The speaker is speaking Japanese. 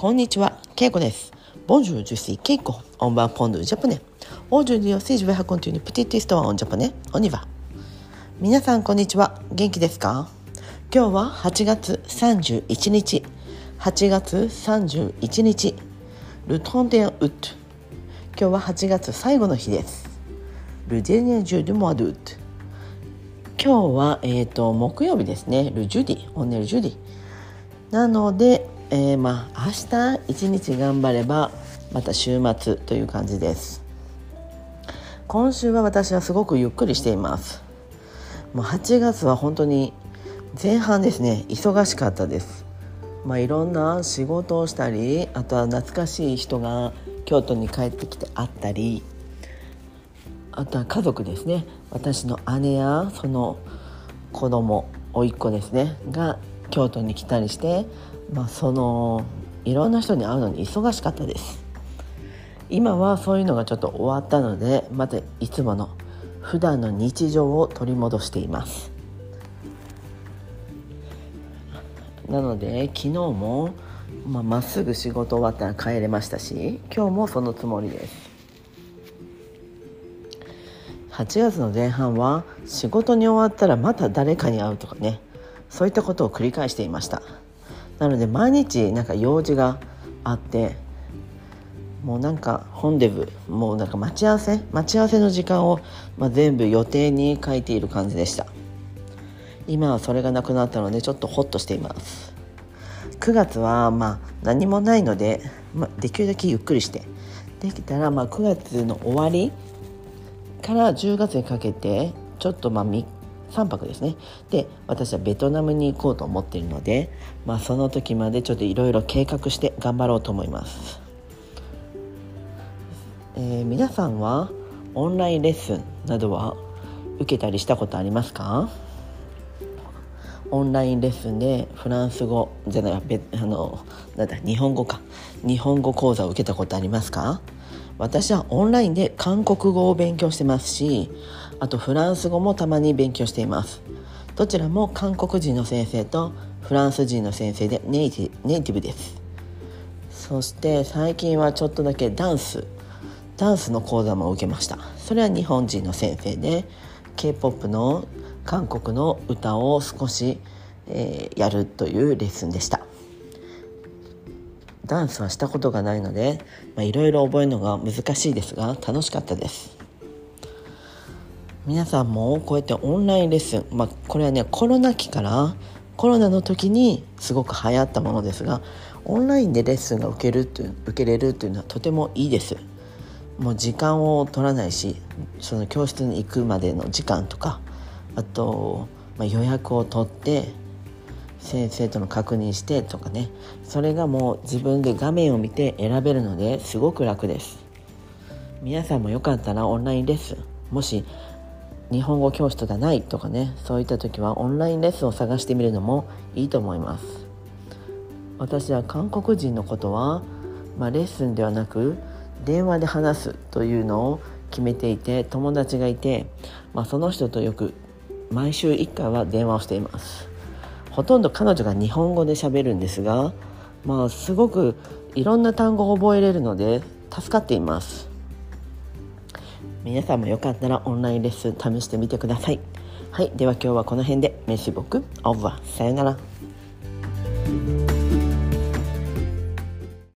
こんにちは、ケイコです。 Bonjour, je suis Keiko, on va apprendre japonais. Aujourd'hui aussi je vais raconter une petite histoire en japonais, on y va.みなさん、こんにちは。元気ですか？今日は8月31日。8月31日。 Le trente et un août.今日は8月最後の日です。 Le dernier jour du mois d'août.今日は、えっ、と、木曜日ですね。 Le jeudi, on est le jeudi.なので、えー、まあ明日一日頑張ればまた週末という感じです。今週は私はすごくゆっくりしています。もう8月は本当に前半ですね。忙しかったです。まあいろんな仕事をしたりあとは懐かしい人が京都に帰ってきて会ったりあとは家族ですね。私の姉やその子供甥っ子ですねが京都に来たりして、まあ、そのいろんな人に会うのに忙しかったです。今はそういうのがちょっと終わったのでまたいつもの普段の日常を取り戻しています。なので昨日もまあ、まっすぐ仕事終わったら帰れましたし今日もそのつもりです。8月の前半は仕事に終わったらまた誰かに会うとかねそういったことを繰り返していました。なので毎日なんか用事があってもうなんか本デブもうなんか待ち合わせ待ち合わせの時間を、まあ、全部予定に書いている感じでした。今はそれがなくなったのでちょっとホッとしています。9月はまあ何もないので、まあ、できるだけゆっくりして。できたらまあ9月の終わりから10月にかけてちょっとまあ3 3泊ですね。で私はベトナムに行こうと思っているので、まあ、その時までちょっといろいろ計画して頑張ろうと思います、えー、皆さんはオンラインレッスンなどは受けたりしたことありますか？オンラインレッスンでフランス語じゃないあのなんだ日本語か。日本語講座を受けたことありますか？私はオンラインで韓国語を勉強してますしあとフランス語もたまに勉強しています。どちらも韓国人の先生とフランス人の先生でネイティブです。そして最近はちょっとだけダンス。ダンスの講座も受けました。それは日本人の先生で K-POP の韓国の歌を少し、えー、やるというレッスンでした。ダンスはしたことがないのでいろいろ覚えるのが難しいですが楽しかったです。皆さんもこうやってオンラインレッスン、まあ、これはねコロナ期からコロナの時にすごく流行ったものですがオンラインでレッスンが受けると受けれるというのはとてもいいです。もう時間を取らないしその教室に行くまでの時間とかあと、まあ、予約を取って先生との確認してとかね。それがもう自分で画面を見て選べるのですごく楽です。皆さんもよかったらオンラインレッスンもし日本語教室がないとかねそういった時はオンラインレッスンを探してみるのもいいと思います。私は韓国人のことは、まあ、レッスンではなく電話で話すというのを決めていて友達がいて、まあ、その人とよく毎週1回は電話をしています。ほとんど彼女が日本語で喋るんですがまあすごくいろんな単語を覚えれるので助かっています。皆さんもよかったらオンラインレッスン試してみてください。はい。では今日はこの辺で。メシボクオーバーさよなら。